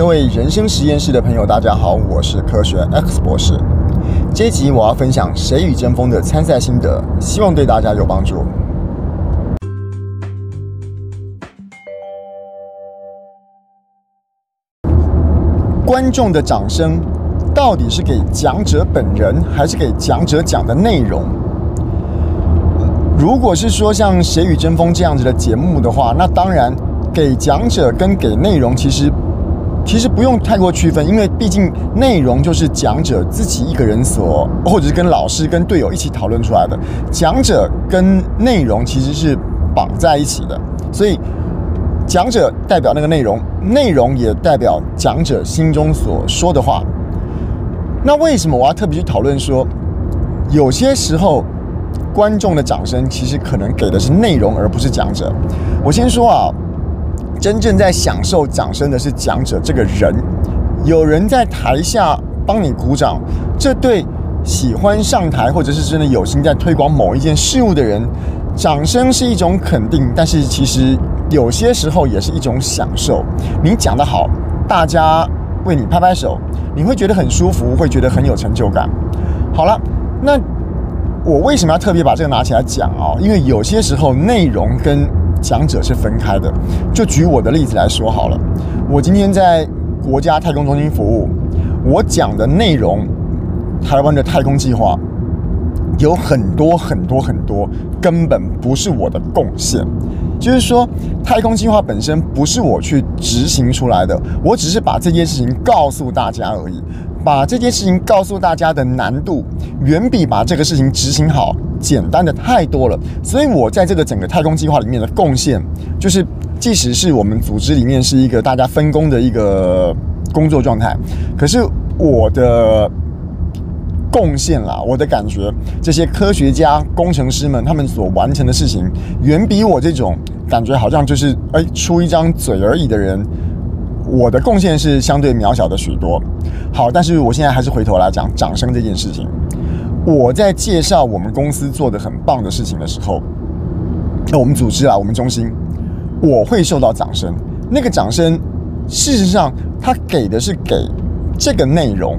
各位人生实验室的朋友，大家好，我是科学 X 博士。这一集我要分享《谁与争锋》的参赛心得，希望对大家有帮助。观众的掌声到底是给讲者本人，还是给讲者讲的内容？如果是说像《谁与争锋》这样子的节目的话，那当然给讲者跟给内容其实。其实不用太过区分，因为毕竟内容就是讲者自己一个人所，或者是跟老师、跟队友一起讨论出来的。讲者跟内容其实是绑在一起的，所以讲者代表那个内容，内容也代表讲者心中所说的话。那为什么我要特别去讨论说，有些时候观众的掌声其实可能给的是内容，而不是讲者？我先说啊。真正在享受掌声的是讲者这个人，有人在台下帮你鼓掌，这对喜欢上台或者是真的有心在推广某一件事物的人，掌声是一种肯定，但是其实有些时候也是一种享受。你讲得好，大家为你拍拍手，你会觉得很舒服，会觉得很有成就感。好了，那我为什么要特别把这个拿起来讲啊？因为有些时候内容跟讲者是分开的，就举我的例子来说好了。我今天在国家太空中心服务，我讲的内容，台湾的太空计划有很多很多很多，根本不是我的贡献。就是说，太空计划本身不是我去执行出来的，我只是把这件事情告诉大家而已。把这件事情告诉大家的难度，远比把这个事情执行好简单的太多了。所以我在这个整个太空计划里面的贡献，就是即使是我们组织里面是一个大家分工的一个工作状态，可是我的贡献啦，我的感觉，这些科学家、工程师们他们所完成的事情，远比我这种感觉好像就是哎出一张嘴而已的人。我的贡献是相对渺小的许多。好，但是我现在还是回头来讲掌声这件事情。我在介绍我们公司做的很棒的事情的时候，那我们组织啊，我们中心，我会受到掌声。那个掌声，事实上，他给的是给这个内容，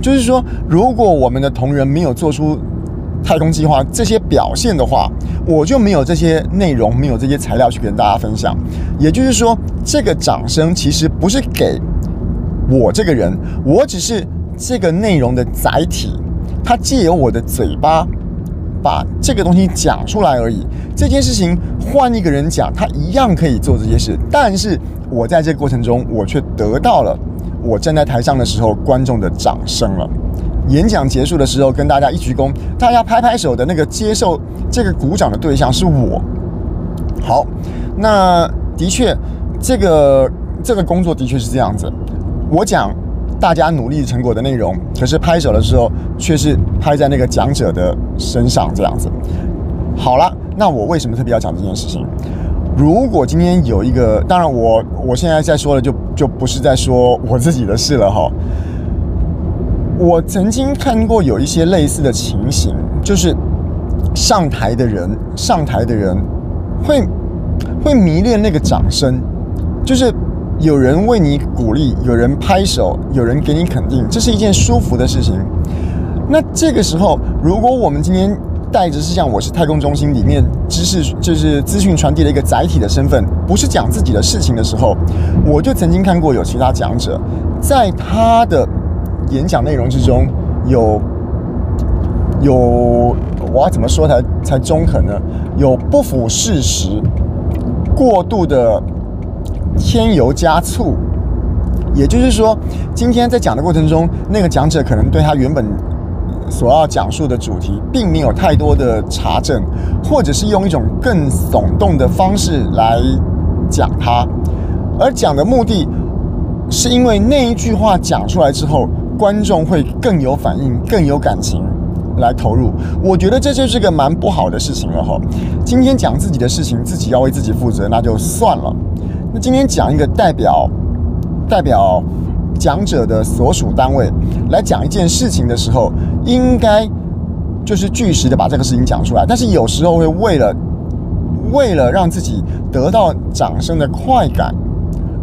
就是说，如果我们的同仁没有做出。太空计划这些表现的话，我就没有这些内容，没有这些材料去跟大家分享。也就是说，这个掌声其实不是给我这个人，我只是这个内容的载体。他借由我的嘴巴把这个东西讲出来而已。这件事情换一个人讲，他一样可以做这些事。但是我在这个过程中，我却得到了我站在台上的时候观众的掌声了。演讲结束的时候，跟大家一鞠躬，大家拍拍手的那个接受这个鼓掌的对象是我。好，那的确，这个这个工作的确是这样子。我讲大家努力成果的内容，可是拍手的时候却是拍在那个讲者的身上这样子。好了，那我为什么特别要讲这件事情？如果今天有一个，当然我我现在在说的就就不是在说我自己的事了哈。我曾经看过有一些类似的情形，就是上台的人，上台的人会会迷恋那个掌声，就是有人为你鼓励，有人拍手，有人给你肯定，这是一件舒服的事情。那这个时候，如果我们今天带着是像我是太空中心里面知识，就是资讯传递的一个载体的身份，不是讲自己的事情的时候，我就曾经看过有其他讲者在他的。演讲内容之中有有，我要怎么说才才中肯呢？有不符事实、过度的添油加醋，也就是说，今天在讲的过程中，那个讲者可能对他原本所要讲述的主题，并没有太多的查证，或者是用一种更耸动的方式来讲他，而讲的目的是因为那一句话讲出来之后。观众会更有反应，更有感情来投入。我觉得这就是个蛮不好的事情了哈。今天讲自己的事情，自己要为自己负责，那就算了。今天讲一个代表代表讲者的所属单位来讲一件事情的时候，应该就是据实的把这个事情讲出来。但是有时候会为了为了让自己得到掌声的快感，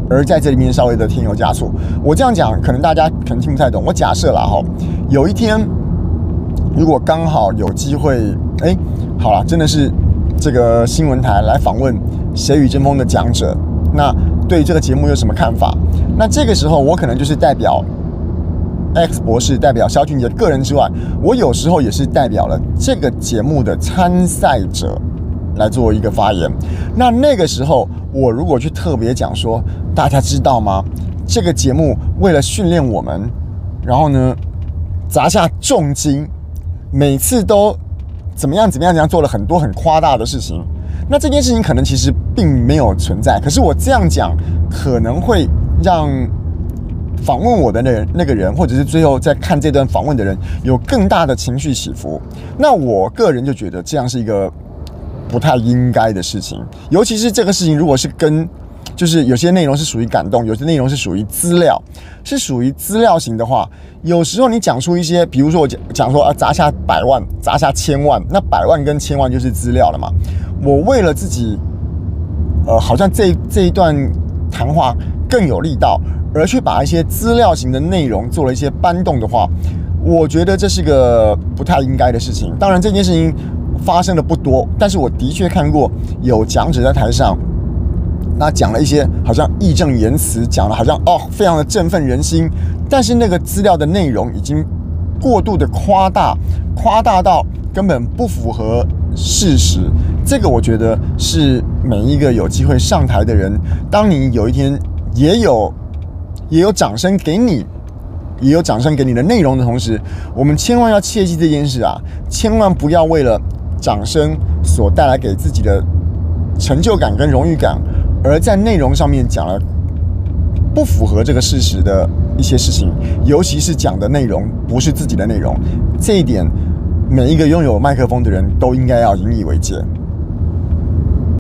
而在这里面稍微的添油加醋。我这样讲，可能大家可能听不太懂。我假设了哈，有一天如果刚好有机会，哎，好了，真的是这个新闻台来访问《谁与争锋》的讲者，那对这个节目有什么看法？那这个时候我可能就是代表 X 博士，代表肖俊杰个人之外，我有时候也是代表了这个节目的参赛者。来做一个发言，那那个时候我如果去特别讲说，大家知道吗？这个节目为了训练我们，然后呢砸下重金，每次都怎么样怎么样怎样做了很多很夸大的事情。那这件事情可能其实并没有存在，可是我这样讲可能会让访问我的那人那个人，或者是最后在看这段访问的人有更大的情绪起伏。那我个人就觉得这样是一个。不太应该的事情，尤其是这个事情，如果是跟，就是有些内容是属于感动，有些内容是属于资料，是属于资料型的话，有时候你讲出一些，比如说我讲讲说啊，砸下百万，砸下千万，那百万跟千万就是资料了嘛。我为了自己，呃，好像这这一段谈话更有力道，而去把一些资料型的内容做了一些搬动的话，我觉得这是个不太应该的事情。当然，这件事情。发生的不多，但是我的确看过有讲者在台上，那讲了一些好像义正言辞，讲了好像哦，非常的振奋人心，但是那个资料的内容已经过度的夸大，夸大到根本不符合事实。这个我觉得是每一个有机会上台的人，当你有一天也有也有掌声给你。也有掌声给你的内容的同时，我们千万要切记这件事啊！千万不要为了掌声所带来给自己的成就感跟荣誉感，而在内容上面讲了不符合这个事实的一些事情，尤其是讲的内容不是自己的内容，这一点每一个拥有麦克风的人都应该要引以为戒。